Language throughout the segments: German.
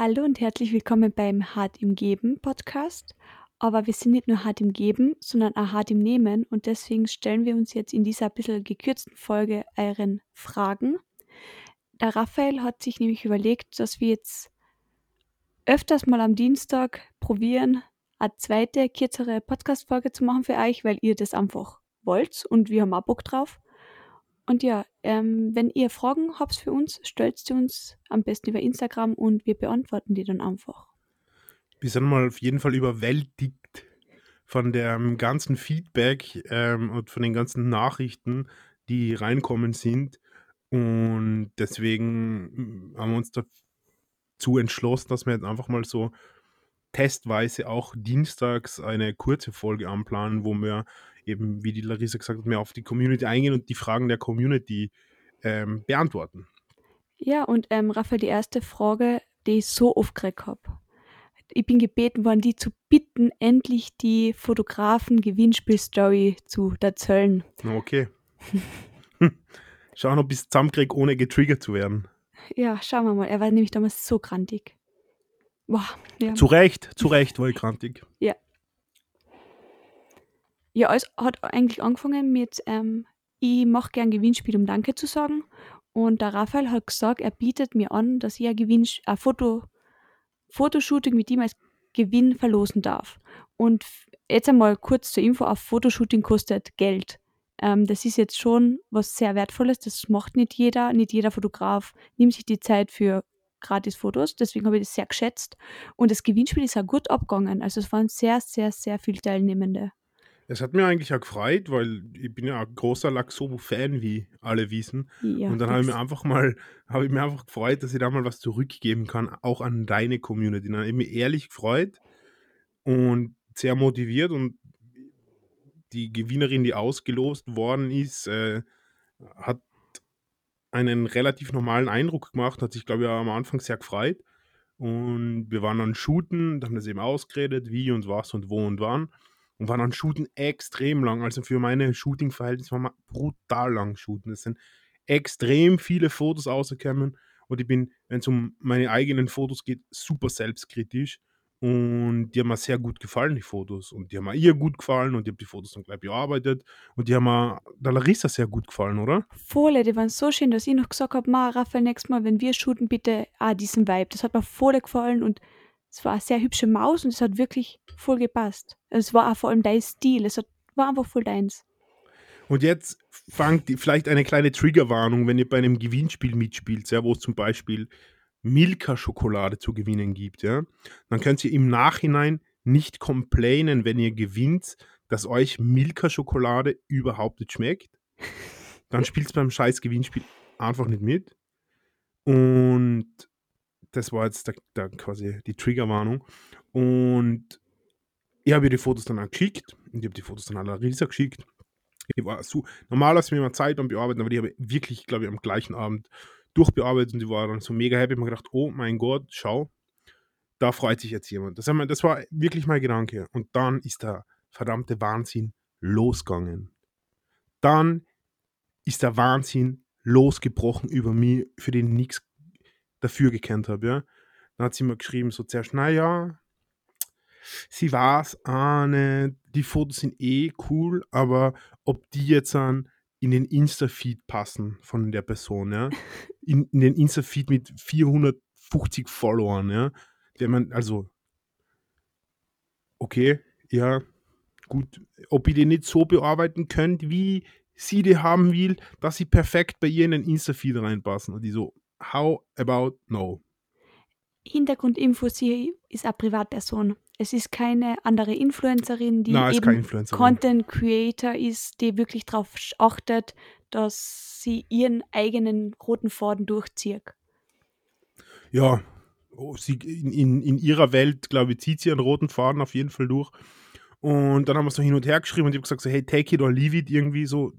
Hallo und herzlich willkommen beim Hart im Geben Podcast. Aber wir sind nicht nur hart im Geben, sondern auch hart im Nehmen und deswegen stellen wir uns jetzt in dieser bisschen gekürzten Folge euren Fragen. Der Raphael hat sich nämlich überlegt, dass wir jetzt öfters mal am Dienstag probieren, eine zweite, kürzere Podcast-Folge zu machen für euch, weil ihr das einfach wollt und wir haben auch Bock drauf. Und ja, ähm, wenn ihr Fragen habt für uns, stellt sie uns am besten über Instagram und wir beantworten die dann einfach. Wir sind mal auf jeden Fall überwältigt von dem ganzen Feedback ähm, und von den ganzen Nachrichten, die reinkommen sind. Und deswegen haben wir uns dazu entschlossen, dass wir jetzt einfach mal so testweise auch dienstags eine kurze Folge anplanen, wo wir eben, wie die Larissa gesagt hat, mehr auf die Community eingehen und die Fragen der Community ähm, beantworten. Ja, und ähm, Raphael, die erste Frage, die ich so oft gekriegt habe. Ich bin gebeten worden, die zu bitten, endlich die Fotografen-Gewinnspiel-Story zu erzählen. Okay. Schauen, ob ich es zusammenkriege, ohne getriggert zu werden. Ja, schauen wir mal. Er war nämlich damals so grantig. Boah, ja. Zu Recht, zu Recht war ich grantig. Ja. Ja, es hat eigentlich angefangen mit, ähm, ich mache gern Gewinnspiel, um Danke zu sagen. Und der Raphael hat gesagt, er bietet mir an, dass ich ein, ein Foto, Fotoshooting mit ihm als Gewinn verlosen darf. Und jetzt einmal kurz zur Info, ein Fotoshooting kostet Geld. Ähm, das ist jetzt schon was sehr Wertvolles, das macht nicht jeder, nicht jeder Fotograf nimmt sich die Zeit für gratis Fotos, deswegen habe ich das sehr geschätzt. Und das Gewinnspiel ist auch gut abgegangen, also es waren sehr, sehr, sehr viele Teilnehmende. Es hat mir eigentlich auch gefreut, weil ich bin ja ein großer Laxobo-Fan, wie alle wissen. Ja, und dann habe ich mir einfach mal, habe ich mir einfach gefreut, dass ich da mal was zurückgeben kann, auch an deine Community. Dann habe ich mich ehrlich gefreut und sehr motiviert und die Gewinnerin, die ausgelost worden ist, äh, hat einen relativ normalen Eindruck gemacht, hat sich, glaube ich, am Anfang sehr gefreut. Und wir waren dann shooten, haben das eben ausgeredet, wie und was und wo und wann und waren an Shooten extrem lang. Also für meine Shooting-Verhältnisse waren wir brutal lang shooten. Es sind extrem viele Fotos rausgekommen und ich bin, wenn es um meine eigenen Fotos geht, super selbstkritisch. Und die haben mir sehr gut gefallen, die Fotos. Und die haben mir ihr gut gefallen und ich habe die Fotos dann gleich bearbeitet. Und die haben mir der Larissa sehr gut gefallen, oder? Voll, die waren so schön, dass ich noch gesagt habe, Ma, Raphael, nächstes Mal, wenn wir shooten, bitte ah, diesen Vibe. Das hat mir voll gefallen und es war eine sehr hübsche Maus und es hat wirklich voll gepasst. Es war auch vor allem dein Stil. Es hat, war einfach voll deins. Und jetzt fangt vielleicht eine kleine Triggerwarnung, wenn ihr bei einem Gewinnspiel mitspielt, ja, wo es zum Beispiel Milka-Schokolade zu gewinnen gibt, ja, dann könnt ihr im Nachhinein nicht complainen, wenn ihr gewinnt, dass euch Milka-Schokolade überhaupt nicht schmeckt. Dann spielt es beim scheiß Gewinnspiel einfach nicht mit. Und das war jetzt der, der quasi die Triggerwarnung. Und ich habe ihr die Fotos dann geschickt und ich habe die Fotos dann an Larissa geschickt. Ich war so, normalerweise mir immer Zeit beim Bearbeiten, aber die habe ich wirklich, glaube ich, am gleichen Abend durchbearbeitet und die war dann so mega happy. Ich habe gedacht, oh mein Gott, schau, da freut sich jetzt jemand. Das, das war wirklich mein Gedanke. Und dann ist der verdammte Wahnsinn losgegangen. Dann ist der Wahnsinn losgebrochen über mich, für den ich nichts dafür gekannt habe. Ja. Dann hat sie mir geschrieben, so zuerst, naja, sie weiß auch nicht, die Fotos sind eh cool, aber ob die jetzt an in den Insta-Feed passen von der Person, ja. In, in den Insta-Feed mit 450 Followern, ja. Der man, also, okay, ja, gut, ob ihr den nicht so bearbeiten könnt, wie sie die haben will, dass sie perfekt bei ihr in den Insta-Feed reinpassen. Und die so, how about no? Hintergrundinfo, sie ist eine Privatperson. Es ist keine andere Influencerin, die Nein, eben Content Creator ist, die wirklich darauf achtet, dass sie ihren eigenen roten Faden durchzieht. Ja, oh, sie, in, in, in ihrer Welt, glaube ich, zieht sie einen roten Faden auf jeden Fall durch. Und dann haben wir so hin und her geschrieben und ich habe gesagt, so, hey, take it or leave it, irgendwie so.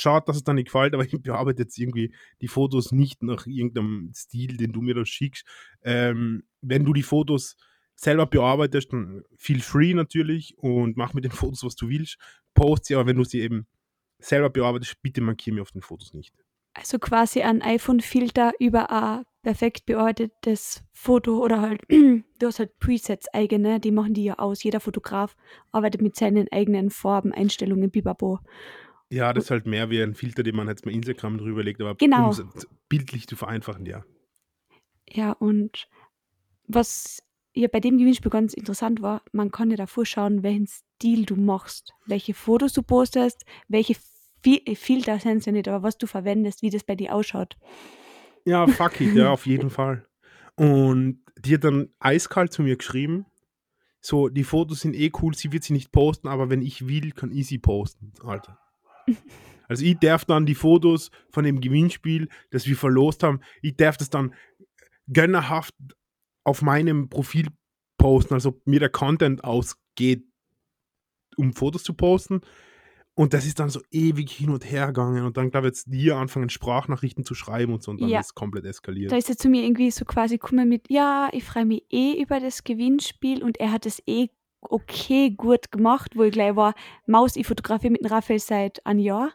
Schade, dass es dann nicht gefällt, aber ich bearbeite jetzt irgendwie die Fotos nicht nach irgendeinem Stil, den du mir da schickst. Ähm, wenn du die Fotos selber bearbeitest, dann feel free natürlich und mach mit den Fotos, was du willst. Post sie, aber wenn du sie eben selber bearbeitest, bitte markiere mir auf den Fotos nicht. Also quasi ein iPhone-Filter über ein perfekt bearbeitetes Foto oder halt, du hast halt Presets eigene, die machen die ja aus. Jeder Fotograf arbeitet mit seinen eigenen Farben, Einstellungen, bibabo. Ja, das ist halt mehr wie ein Filter, den man jetzt mal Instagram drüber legt, aber Genau. um es bildlich zu vereinfachen, ja. Ja, und was ja bei dem Gewinnspiel ganz interessant war, man kann ja davor schauen, welchen Stil du machst, welche Fotos du postest, welche äh, Filter sind ja nicht, aber was du verwendest, wie das bei dir ausschaut. Ja, fuck it, ja, auf jeden Fall. Und die hat dann eiskalt zu mir geschrieben, so, die Fotos sind eh cool, sie wird sie nicht posten, aber wenn ich will, kann ich sie posten, Alter. Also ich darf dann die Fotos von dem Gewinnspiel, das wir verlost haben, ich darf das dann gönnerhaft auf meinem Profil posten, als ob mir der Content ausgeht, um Fotos zu posten. Und das ist dann so ewig hin und her gegangen. Und dann, glaube ich, jetzt hier anfangen, Sprachnachrichten zu schreiben und so. Und dann Ja. ist es komplett eskaliert. Da ist er zu mir irgendwie so quasi gekommen mit, ja, ich freue mich eh über das Gewinnspiel und er hat es eh okay gut gemacht, wo ich gleich war, Maus, ich fotografiere mit dem Raphael seit einem Jahr.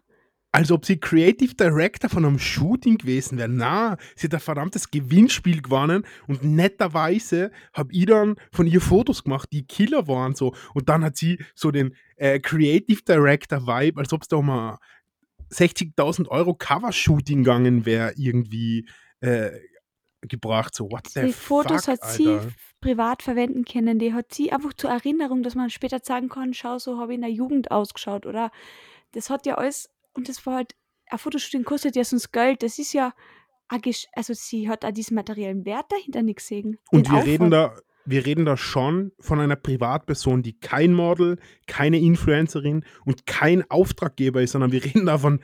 Als ob sie Creative Director von einem Shooting gewesen wäre. Na, sie hat ein verdammtes Gewinnspiel gewonnen und netterweise habe ich dann von ihr Fotos gemacht, die Killer waren so. Und dann hat sie so den äh, Creative Director Vibe, als ob es da ein 60.000 Euro Cover-Shooting gegangen wäre, irgendwie äh, gebracht. So, what the Die Fotos fuck, hat sie Alter. Privat verwenden können. Die hat sie einfach zur Erinnerung, dass man später sagen kann, schau, so habe ich in der Jugend ausgeschaut. Oder das hat ja alles, und das war halt, ein Fotoshooting kostet ja sonst Geld. Das ist ja, also sie hat auch diesen materiellen Wert dahinter nicht gesehen. Und wir reden, da, wir reden da schon von einer Privatperson, die kein Model, keine Influencerin und kein Auftraggeber ist, sondern wir reden da von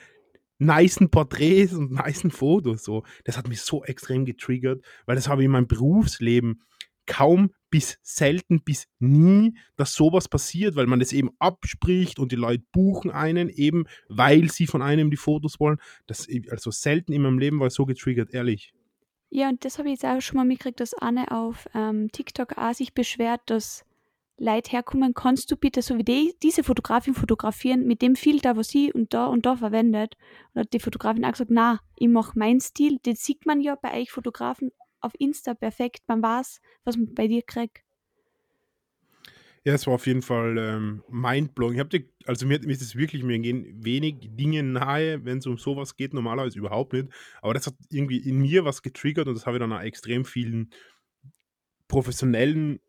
nicen Porträts und nicen Fotos. So. Das hat mich so extrem getriggert, weil das habe ich in meinem Berufsleben kaum bis selten bis nie, dass sowas passiert, weil man das eben abspricht und die Leute buchen einen eben, weil sie von einem die Fotos wollen. Das also selten in meinem Leben war ich so getriggert, ehrlich. Ja, und das habe ich jetzt auch schon mal mitgekriegt, dass Anne auf ähm, TikTok auch sich beschwert, dass Leute herkommen, kannst du bitte so wie die, diese Fotografin fotografieren mit dem Filter, was sie und da und da verwendet. Und hat die Fotografin auch gesagt, na, ich mache meinen Stil. Den sieht man ja bei euch Fotografen auf Insta perfekt. Man weiß, was man bei dir kriegt. Ja, es war auf jeden Fall ähm, mindblowing. Ich hab dir, also mir, mir ist es wirklich, mir gehen wenig Dinge nahe, wenn es um sowas geht, normalerweise überhaupt nicht. Aber das hat irgendwie in mir was getriggert und das habe ich dann auch extrem vielen professionellen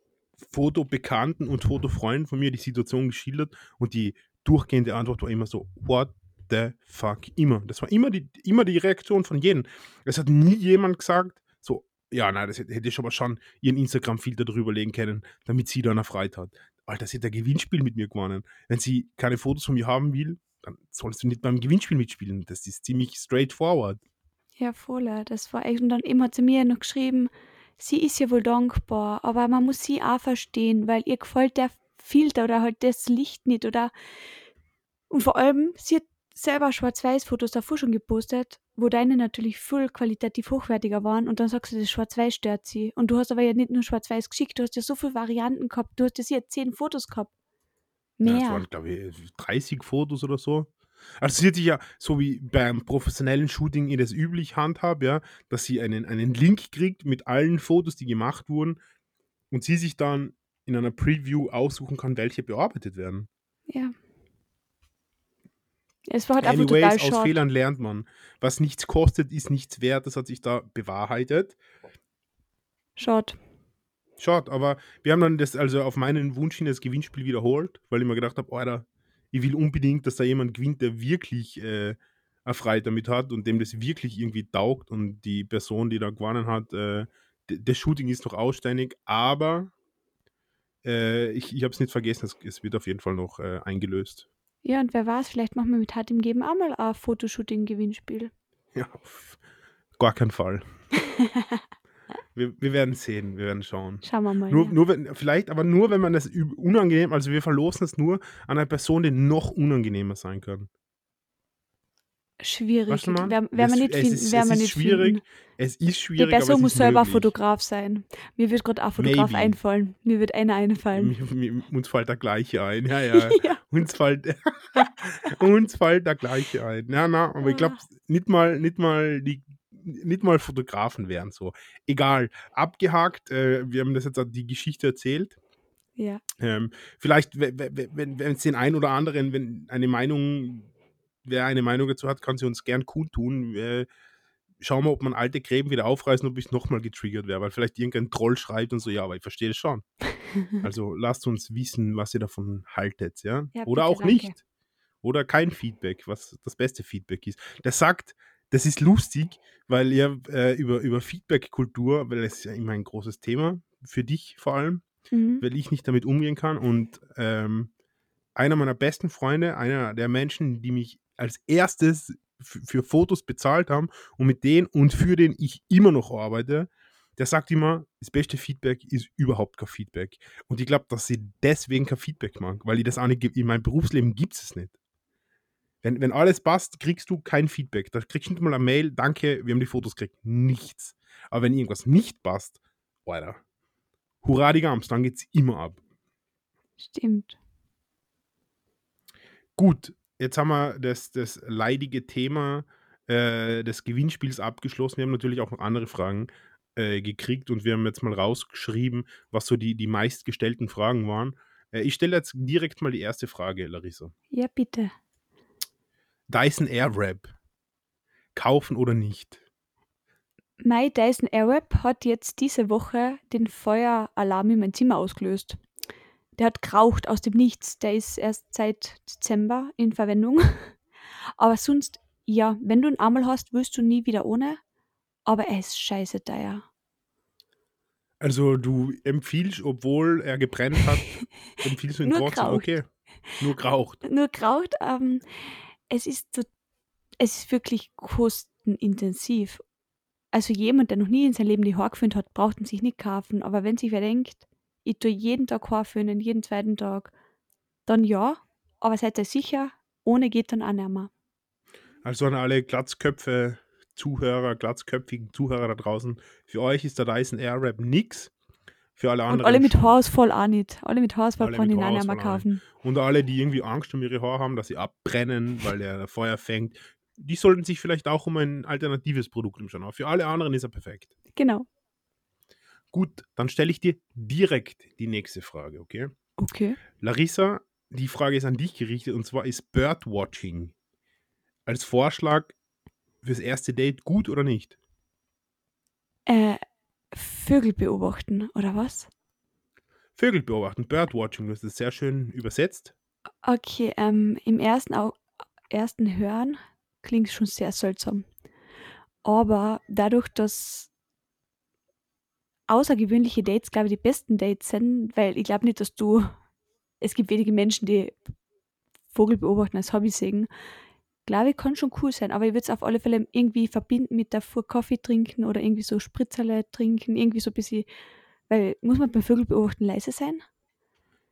Fotobekannten und Fotofreunden von mir die Situation geschildert und die durchgehende Antwort war immer so, what the fuck, immer. Das war immer die, immer die Reaktion von jedem. Es hat nie jemand gesagt, so, ja, nein, das hätte hätte ich aber schon ihren Instagram-Filter drüber legen können, damit sie dann erfreut hat. Alter, sie hat ein Gewinnspiel mit mir gewonnen. Wenn sie keine Fotos von mir haben will, dann sollst du nicht beim Gewinnspiel mitspielen. Das ist ziemlich straightforward. Ja, voll. Das war echt. Und dann hat sie mir noch geschrieben, sie ist ja wohl dankbar, aber man muss sie auch verstehen, weil ihr gefällt der Filter oder halt das Licht nicht oder. Und vor allem, sie hat selber Schwarz-Weiß-Fotos davor schon gepostet, wo deine natürlich voll qualitativ hochwertiger waren und dann sagst du, das Schwarz-Weiß stört sie. Und du hast aber ja nicht nur Schwarz-Weiß geschickt, du hast ja so viele Varianten gehabt, du hast ja sicher zehn Fotos gehabt. Ja, Mehr. es waren, glaube ich, 30 Fotos oder so. Also sie hat sich ja, so wie beim professionellen Shooting ihr das üblich handhabt, ja, dass sie einen, einen Link kriegt mit allen Fotos, die gemacht wurden und sie sich dann in einer Preview aussuchen kann, welche bearbeitet werden. ja. Es war halt einfach total Anyways, aus short. Fehlern lernt man. Was nichts kostet, ist nichts wert. Das hat sich da bewahrheitet. Short. Schaut, aber wir haben dann das, also auf meinen Wunsch hin das Gewinnspiel wiederholt, weil ich mir gedacht habe, Alter, ich will unbedingt, dass da jemand gewinnt, der wirklich äh, erfreut damit hat und dem das wirklich irgendwie taugt und die Person, die da gewonnen hat, äh, das Shooting ist noch ausständig, aber äh, ich, ich habe es nicht vergessen, es, es wird auf jeden Fall noch äh, eingelöst. Ja, und wer weiß, vielleicht machen wir mit Hart im Geben auch mal ein Fotoshooting-Gewinnspiel. Ja, auf gar keinen Fall. wir, wir werden sehen, wir werden schauen. Schauen wir mal. Nur, ja. nur wenn, vielleicht, aber nur, wenn man das unangenehm, also wir verlosen es nur an eine Person, die noch unangenehmer sein kann. Schwierig. Werden wir Das- nicht es finden. ist, wir ist nicht schwierig, finden. es ist schwierig, Person es muss selber möglich. Fotograf sein. Mir wird gerade auch Fotograf Maybe. einfallen. Mir wird einer einfallen. Mir- mir- Uns fällt der gleiche ein, ja, ja. ja. uns, fällt, uns fällt der gleiche ein. Ja, na, aber ich glaube, Ah. nicht mal, nicht mal die nicht mal Fotografen wären so. Egal, abgehakt. Äh, wir haben das jetzt die Geschichte erzählt. Ja. Ähm, vielleicht, wenn es den einen oder anderen, wenn eine Meinung, wer eine Meinung dazu hat, kann sie uns gern kundtun. Äh, schauen wir, ob man alte Gräben wieder aufreißen, ob ich nochmal getriggert wäre, weil vielleicht irgendein Troll schreibt und so, ja, aber ich verstehe es schon. also lasst uns wissen, was ihr davon haltet, ja. ja oder auch danke. nicht. Oder kein Feedback, was das beste Feedback ist. Der sagt, das ist lustig, weil ihr äh, über, über Feedback-Kultur, weil das ist ja immer ein großes Thema, für dich vor allem, mhm. weil ich nicht damit umgehen kann. Und ähm, einer meiner besten Freunde, einer der Menschen, die mich als erstes für Fotos bezahlt haben und mit denen und für den ich immer noch arbeite, der sagt immer, das beste Feedback ist überhaupt kein Feedback. Und ich glaube, dass sie deswegen kein Feedback mag, weil ich das auch nicht, in meinem Berufsleben gibt es nicht. Wenn, wenn alles passt, kriegst du kein Feedback. Da kriegst du nicht mal eine Mail, danke, wir haben die Fotos gekriegt. Nichts. Aber wenn irgendwas nicht passt, Alter, hurra die Gams, dann geht's immer ab. Stimmt. Gut, jetzt haben wir das, das leidige Thema äh, des Gewinnspiels abgeschlossen. Wir haben natürlich auch noch andere Fragen äh, gekriegt und wir haben jetzt mal rausgeschrieben, was so die, die meistgestellten Fragen waren. Äh, ich stelle jetzt direkt mal die erste Frage, Larissa. Ja, bitte. Dyson Airwrap. Kaufen oder nicht? Mein Dyson Airwrap hat jetzt diese Woche den Feueralarm in mein Zimmer ausgelöst. Der hat geraucht aus dem Nichts. Der ist erst seit Dezember in Verwendung. Aber sonst, ja, wenn du ihn einmal hast, wirst du nie wieder ohne. Aber er ist scheiße teuer. Also du empfiehlst, obwohl er gebrennt hat, empfiehlst du ihn trotzdem, okay. Nur geraucht. Nur geraucht. Ähm, es ist so, es ist wirklich kostenintensiv. Also jemand, der noch nie in seinem Leben die Haare geföhnt hat, braucht ihn sich nicht kaufen. Aber wenn sich wer denkt, ich tue jeden Tag Haar föhnen, jeden zweiten Tag, dann ja. Aber seid ihr sicher, ohne geht dann auch nicht mehr. Also an alle Glatzköpfe, Zuhörer, glatzköpfigen Zuhörer da draußen, für euch ist der Dyson Airwrap nix. Für alle anderen. Und alle mit Haarausfall auch nicht. Alle mit Haarausfall kann ich auch nicht mehr kaufen. Und alle, die irgendwie Angst um ihre Haare haben, dass sie abbrennen, weil der Feuer fängt, die sollten sich vielleicht auch um ein alternatives Produkt umschauen. Aber für alle anderen ist er perfekt. Genau. Gut, dann stelle ich dir direkt die nächste Frage, okay? Okay. Larissa, die Frage ist an dich gerichtet und zwar ist Birdwatching als Vorschlag fürs erste Date gut oder nicht? Äh, Vögel beobachten, oder was? Vögel beobachten, Birdwatching, das ist sehr schön übersetzt. Okay, ähm, im ersten, Au ersten Hören klingt schon sehr seltsam. Aber dadurch, dass außergewöhnliche Dates, glaube ich, die besten Dates sind, weil ich glaube nicht, dass du, es gibt wenige Menschen, die Vogel beobachten als Hobby sehen. Glaube ich, kann schon cool sein, aber ich würde es auf alle Fälle irgendwie verbinden mit davor Kaffee trinken oder irgendwie so Spritzerle trinken, irgendwie so ein bisschen, weil muss man beim Vögel beobachten leise sein?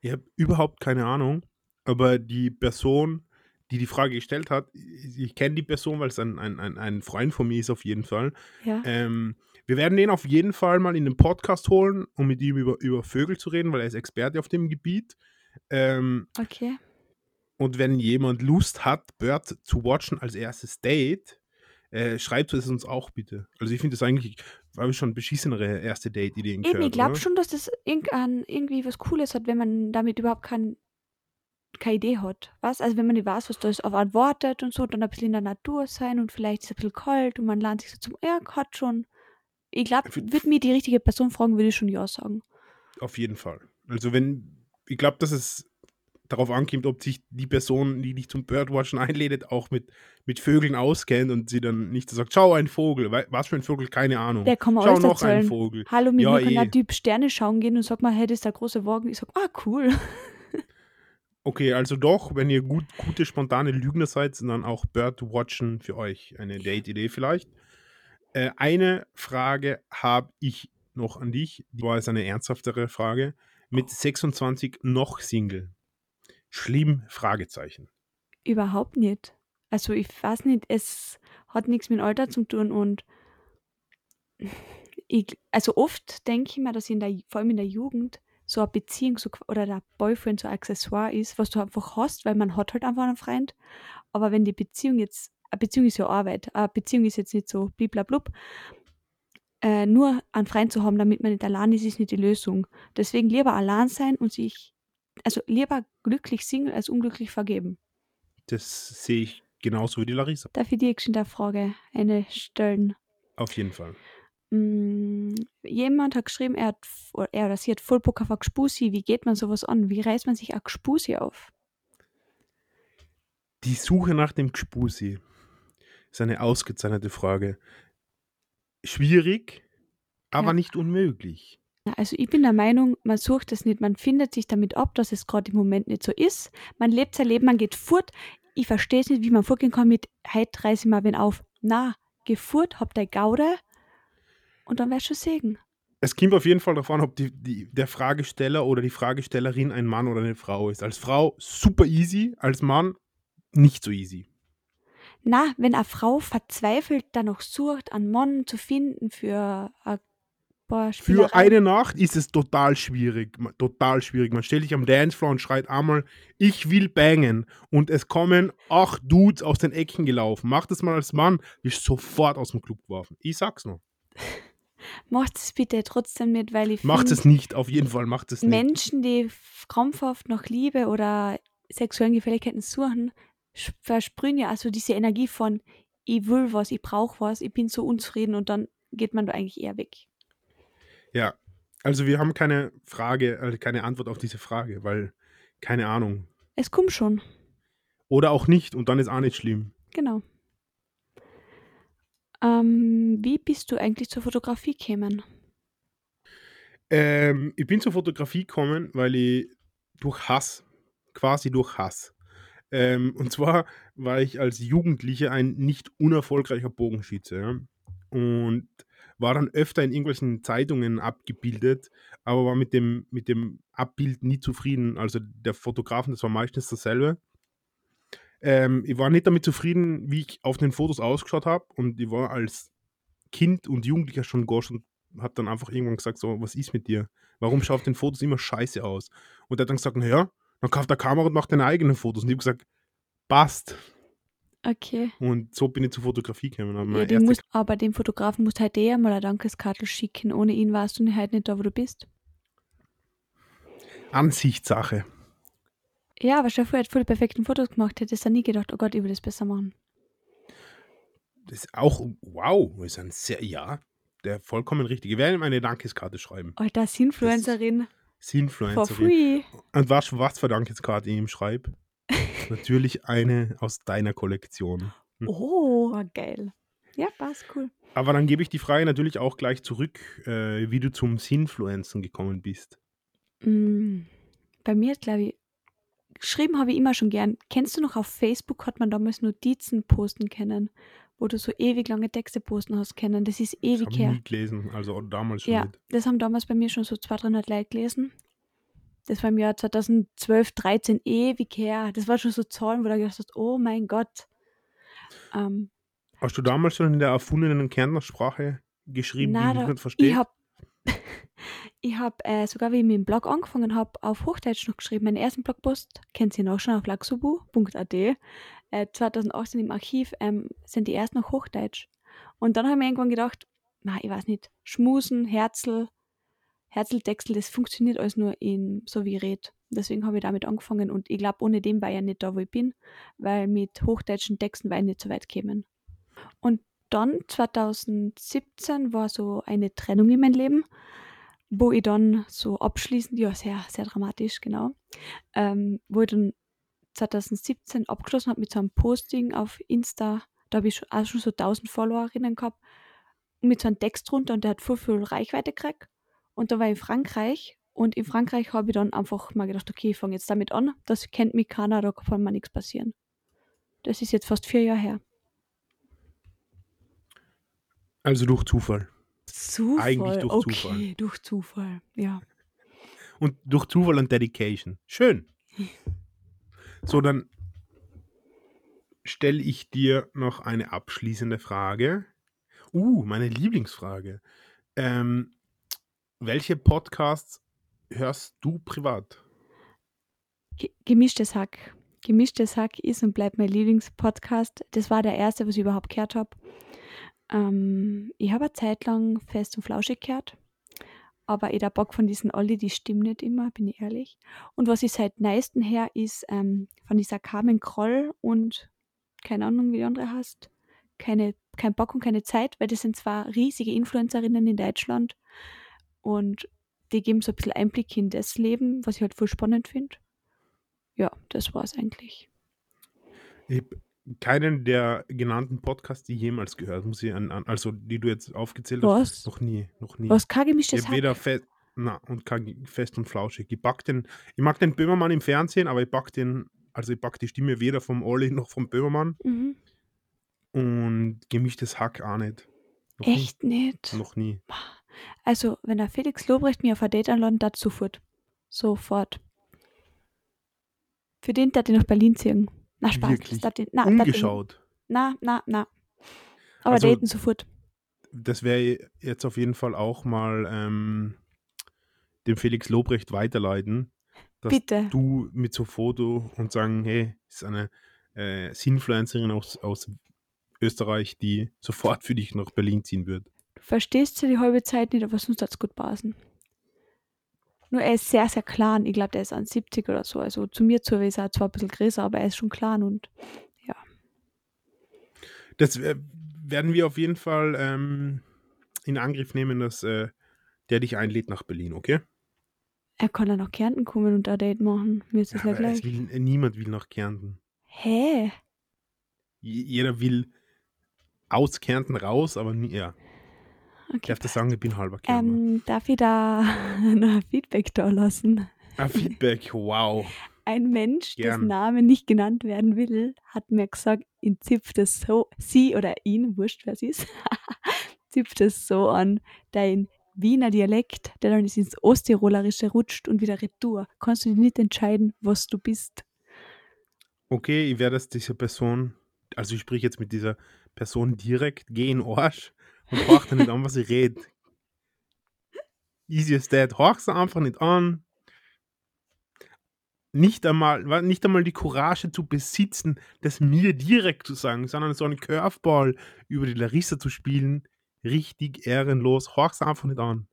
Ich habe überhaupt keine Ahnung, aber die Person, die die Frage gestellt hat, ich kenne die Person, weil es ein, ein, ein, Freund von mir ist auf jeden Fall. Ja. Ähm, wir werden den auf jeden Fall mal in den Podcast holen, um mit ihm über, über Vögel zu reden, weil er ist Experte auf dem Gebiet. Ähm, okay. Und wenn jemand Lust hat, Bird zu watchen als erstes Date, äh, schreibt es uns auch bitte. Also ich finde das eigentlich, habe ich schon beschissenere erste Date-Ideen gehört. Ich glaube schon, dass das irgendwie was Cooles hat, wenn man damit überhaupt kein, keine Idee hat. Was? Also wenn man nicht weiß, was da ist, auf einen wartet und so, dann ein bisschen in der Natur sein und vielleicht ist es ein bisschen kalt und man lernt sich so zum, ja, hat schon ich glaube, würde mir die richtige Person fragen, würde ich schon ja sagen. Auf jeden Fall. Also wenn, ich glaube, dass es darauf ankommt, ob sich die Person, die dich zum Birdwatchen einlädt, auch mit, mit Vögeln auskennt und sie dann nicht sagt, schau, ein Vogel, was für ein Vogel, keine Ahnung. Der kann man schau noch erzählen. einen Vogel. Hallo, mit ja, mir kann eh. der Typ Sterne schauen gehen und sagt mal, hey, das ist der große Wagen. Ich sag, ah, cool. Okay, also doch, wenn ihr gut, gute, spontane Lügner seid, dann auch Birdwatchen für euch eine Date-Idee vielleicht. Äh, eine Frage habe ich noch an dich. Die war jetzt eine ernsthaftere Frage. Mit 26 noch Single. Schlimm? Fragezeichen. Überhaupt nicht. Also ich weiß nicht, es hat nichts mit Alter zu tun und ich, also oft denke ich mir, dass in der, vor allem in der Jugend so eine Beziehung so, oder der Boyfriend so ein Accessoire ist, was du einfach hast, weil man hat halt einfach einen Freund. Aber wenn die Beziehung jetzt eine Beziehung ist ja Arbeit. Eine Beziehung ist jetzt nicht so bliblablub. Äh, nur einen Freund zu haben, damit man nicht allein ist, ist nicht die Lösung. Deswegen lieber allein sein und sich, also lieber glücklich Single als unglücklich vergeben. Das sehe ich genauso wie die Larissa. Darf ich dir schon der Frage eine stellen? Auf jeden Fall. Mm, jemand hat geschrieben, er, hat, er oder sie hat voll Bock auf Gspusi. Wie geht man sowas an? Wie reißt man sich ein Gspusi auf? Die Suche nach dem Gspusi ist eine ausgezeichnete Frage. Schwierig, aber Ja. nicht unmöglich. Also ich bin der Meinung, man sucht es nicht, man findet sich damit ab, dass es gerade im Moment nicht so ist. Man lebt sein Leben, man geht fort. Ich verstehe es nicht, wie man vorgehen kann mit, heute reiße ich mal wen auf. Na, geh fort, hab deine Gaude und dann wirst du sehen. Es kommt auf jeden Fall darauf an, ob die, die, der Fragesteller oder die Fragestellerin ein Mann oder eine Frau ist. Als Frau super easy, als Mann nicht so easy. Na, wenn eine Frau verzweifelt danach sucht, einen Mann zu finden für ein paar Für Spielereien, eine Nacht ist es total schwierig. Total schwierig. Man stellt sich am Dancefloor und schreit einmal, ich will bangen. Und es kommen acht Dudes aus den Ecken gelaufen. Mach das mal als Mann, bist sofort aus dem Club geworfen. Ich sag's noch. macht es bitte trotzdem nicht, weil ich Macht es nicht, auf jeden Fall macht es nicht. Menschen, die krampfhaft nach Liebe oder sexuellen Gefälligkeiten suchen, versprühen ja also diese Energie von ich will was, ich brauche was, ich bin so unzufrieden und dann geht man da eigentlich eher weg. Ja, also wir haben keine Frage, äh, keine Antwort auf diese Frage, weil keine Ahnung. Es kommt schon, Oder auch nicht und dann ist auch nicht schlimm. genau. Ähm, wie bist du eigentlich zur Fotografie gekommen? Ähm, ich bin zur Fotografie gekommen, weil ich durch Hass, quasi durch Hass. Ähm, und zwar war ich als Jugendlicher ein nicht unerfolgreicher Bogenschütze. Ja? Und war dann öfter in irgendwelchen Zeitungen abgebildet, aber war mit dem, mit dem Abbild nie zufrieden. Also der Fotografen, das war meistens dasselbe. Ähm, ich war nicht damit zufrieden, wie ich auf den Fotos ausgeschaut habe. Und ich war als Kind und Jugendlicher schon gosch und habe dann einfach irgendwann gesagt, so, was ist mit dir? Warum schaut den Fotos immer scheiße aus? Und er hat dann gesagt, naja, dann kauft der Kamera und macht deine eigenen Fotos. Und ich habe gesagt, passt. Okay. Und so bin ich zur Fotografie gekommen. Ja, musst, aber dem Fotografen musst halt eher mal eine Dankeskarte schicken. Ohne ihn warst du halt nicht da, wo du bist. Ansichtssache. Ja, aber Stefan hat voll die perfekten Fotos gemacht, hättest du nie gedacht, oh Gott, ich will das besser machen. Das ist auch, wow, ist ein sehr, ja, der vollkommen richtig. Ich werde ihm eine Dankeskarte schreiben. Oh, das ist Influencerin. For Sinfluencerin. free. Und was, was für Dankeskarte ich ihm schreibe? Natürlich eine aus deiner Kollektion. Oh, geil. Ja, passt, cool. Aber dann gebe ich die Frage natürlich auch gleich zurück, äh, wie du zum Sinfluenzen gekommen bist. Mm, bei mir, glaube ich, geschrieben habe ich immer schon gern. Kennst du noch, auf Facebook hat man damals Notizen posten können, wo du so ewig lange Texte posten hast können. Das ist Das ewig habe ich her. nie gelesen, also damals schon Ja, nicht. das haben damals bei mir schon so 200, 300 Leute gelesen. Das war im Jahr 2012, 13, ewig her. Das war schon so Zahlen, wo du gedacht hast, oh mein Gott. Ähm, Hast du damals schon in der erfundenen Kärntnersprache geschrieben, na, die ich da, nicht verstehe? ich habe ich hab, äh, sogar, wie ich mit dem Blog angefangen habe, auf Hochdeutsch noch geschrieben. Meinen ersten Blogpost kennt ihr noch schon auf laxubu.at. Äh, 2018 im Archiv ähm, sind die ersten noch Hochdeutsch. Und dann habe ich mir irgendwann gedacht, na, ich weiß nicht, Schmusen, Herzl, Herzltextel, das funktioniert alles nur in so wie red. Deswegen habe ich damit angefangen und ich glaube, ohne dem war ich ja nicht da, wo ich bin, weil mit hochdeutschen Texten war ich nicht so weit gekommen. Und dann 2017 war so eine Trennung in meinem Leben, wo ich dann so abschließend, ja, sehr, sehr dramatisch, genau, ähm, wo ich dann 2017 abgeschlossen habe mit so einem Posting auf Insta. Da habe ich schon, auch schon so 1000 Followerinnen gehabt. Mit so einem Text drunter und der hat voll viel Reichweite gekriegt. Und da war ich in Frankreich und in Frankreich habe ich dann einfach mal gedacht, okay, ich fange jetzt damit an. Das kennt mich keiner, da kann mir nichts passieren. Das ist jetzt fast vier Jahre her. Also durch Zufall. Zufall. Eigentlich durch okay, Zufall. durch Zufall. Ja. Und durch Zufall und Dedication. Schön. So, dann stelle ich dir noch eine abschließende Frage. Uh, meine Lieblingsfrage. Ähm, welche Podcasts hörst du privat? Ge gemischtes Hack. Gemischtes Hack ist und bleibt mein Lieblingspodcast. Das war der erste, was ich überhaupt gehört habe. Ähm, ich habe eine Zeit lang fest und flauschig gehört, aber ich der Bock von diesen Olli, die stimmen nicht immer, bin ich ehrlich. Und was ich seit neuestem her ist ähm, von dieser Carmen Kroll und keine Ahnung, wie die andere heißt, keine, kein Bock und keine Zeit, weil das sind zwar riesige Influencerinnen in Deutschland und die geben so ein bisschen Einblick in das Leben, was ich halt voll spannend finde. Ja, das war es eigentlich. Ich keinen der genannten Podcasts, die jemals gehört, muss ich an, an also die du jetzt aufgezählt Was? hast. Noch nie, noch nie. Was gemischtes Hack? weder fest, na, und kein fest und flauschig. Ich, back den, ich mag den Böhmermann im Fernsehen, aber ich back den, also ich back die Stimme weder vom Olli noch vom Böhmermann Mhm. und gemischtes Hack auch nicht. Noch nie. Echt nicht. Noch nie. Also, wenn der Felix Lobrecht mir auf ein Date anladen, das sofort. Sofort. Für den, der den nach Berlin ziehen. Na, Spaß. Wirklich? Das na, Umgeschaut. na, na, na. Aber Also- daten sofort. Das wäre jetzt auf jeden Fall auch mal ähm, dem Felix Lobrecht weiterleiten, dass Bitte. du mit so Foto und sagen, hey, ist eine äh, Influencerin aus, aus Österreich, die sofort für dich nach Berlin ziehen wird. Du verstehst ja die halbe Zeit nicht, aber sonst hat's gut passen. Nur er ist sehr, sehr klein. Ich glaube, der ist an 70 oder so. Also zu mir zu ist er zwar ein bisschen größer, aber er ist schon klein und Das äh, werden wir auf jeden Fall ähm, in Angriff nehmen, dass äh, der dich einlädt nach Berlin, okay? er kann dann nach Kärnten kommen und ein Date machen. Mir ist das Ja, ja gleich. will, äh, niemand will nach Kärnten. Hä? Jeder will aus Kärnten raus, aber nie, ja. Ich Okay. darf das sagen, ich bin halber. Ähm, darf ich da noch ein Feedback da lassen? Ah, Feedback, wow. Ein Mensch, Gern. dessen Name nicht genannt werden will, hat mir gesagt, ihn zipft es so, sie oder ihn, wurscht, wer es ist, zipft es so an, dein Wiener Dialekt, der dann ins Osttirolerische rutscht und wieder retour. Kannst du dir nicht entscheiden, was du bist. Okay, ich werde es dieser Person, also ich spreche jetzt mit dieser Person direkt, geh in Arsch und horch dir nicht an, was ich rede. Easy as that. Horch sie einfach nicht an. Nicht einmal, nicht einmal die Courage zu besitzen, das mir direkt zu sagen, sondern so einen Curveball über die Larissa zu spielen. Richtig ehrenlos. Horch sie einfach nicht an.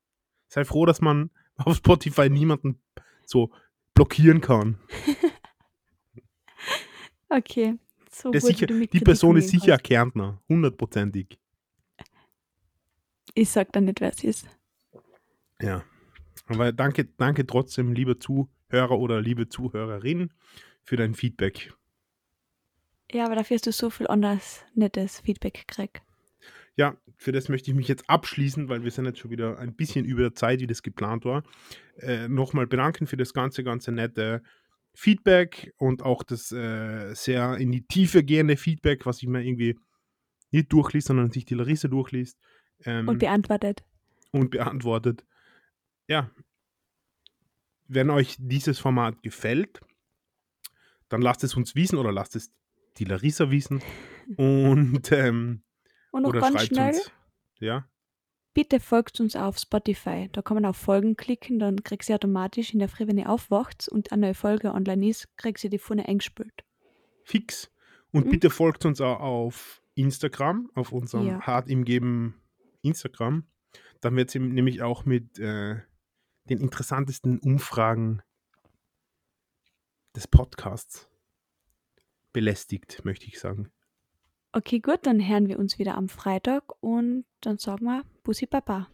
Sei froh, dass man auf Spotify niemanden so blockieren kann. Okay, so Der gut, sicher, die Person ist sicher. Kärntner, hundertprozentig. Ich sag dann nicht, wer es ist. Ja. Aber danke, danke trotzdem, lieber Zuhörer oder liebe Zuhörerin, für dein Feedback. Ja, aber dafür hast du so viel anderes nettes Feedback gekriegt. Ja, für das möchte ich mich jetzt abschließen, weil wir sind jetzt schon wieder ein bisschen über der Zeit, wie das geplant war. Äh, Nochmal bedanken für das ganze, ganze nette Feedback und auch das äh, sehr in die Tiefe gehende Feedback, was ich mir irgendwie nicht durchliest, sondern sich die Larissa durchliest. Ähm, Und beantwortet. und beantwortet. Ja. Wenn euch dieses Format gefällt, dann lasst es uns wissen oder lasst es die Larissa wissen. Und ähm, Und noch oder ganz schreibt schnell, uns. Ja, bitte folgt uns auf Spotify. Da kann man auf Folgen klicken, dann kriegst du automatisch in der Früh, wenn ihr aufwacht und eine neue Folge online ist, kriegst du die vorne eingespült. fix. Und Mhm. bitte folgt uns auch auf Instagram, auf unserem Ja. Hart im Geben Instagram. Dann wird sie nämlich auch mit äh, den interessantesten Umfragen des Podcasts belästigt, möchte ich sagen. Okay, gut, dann hören wir uns wieder am Freitag und dann sagen wir Bussi Baba.